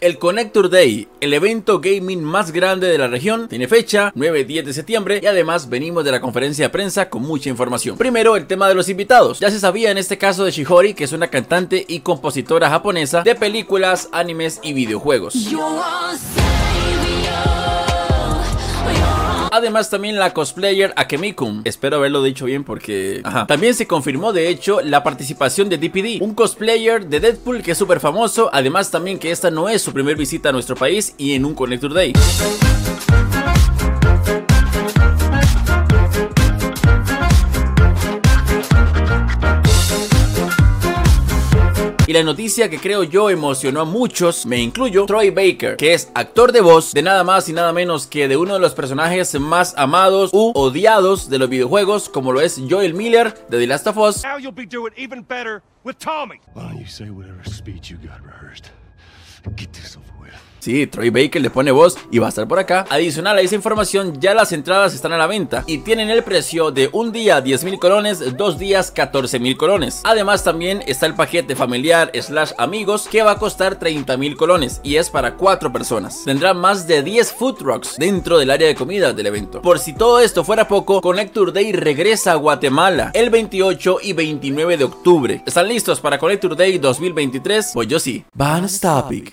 El Connector Day, el evento gaming más grande de la región, tiene fecha 9-10 de septiembre y además venimos de la conferencia de prensa con mucha información. Primero, el tema de los invitados. Ya se sabía en este caso de Shihori, que es una cantante y compositora japonesa de películas, animes y videojuegos. Además también la cosplayer Akemikum. Espero haberlo dicho bien porque... Ajá. También se confirmó de hecho la participación de DPD, un cosplayer de Deadpool que es súper famoso. Además también que esta no es su primer visita a nuestro país y en un Connector Day. Y la noticia que creo yo emocionó a muchos, me incluyo, Troy Baker, que es actor de voz de nada más y nada menos que de uno de los personajes más amados u odiados de los videojuegos, como lo es Joel Miller de The Last of Us. Sí, Troy Baker le pone voz y va a estar por acá. Adicional a esa información, ya las entradas están a la venta y tienen el precio de un día 10 mil colones, dos días 14 mil colones. Además también está el paquete familiar slash amigos que va a costar 30 mil colones y es para 4 personas. Tendrá más de 10 food trucks dentro del área de comida del evento. Por si todo esto fuera poco, Connector Day regresa a Guatemala el 28 y 29 de octubre. ¿Están listos para Connector Day 2023? Pues yo sí. Van Topic.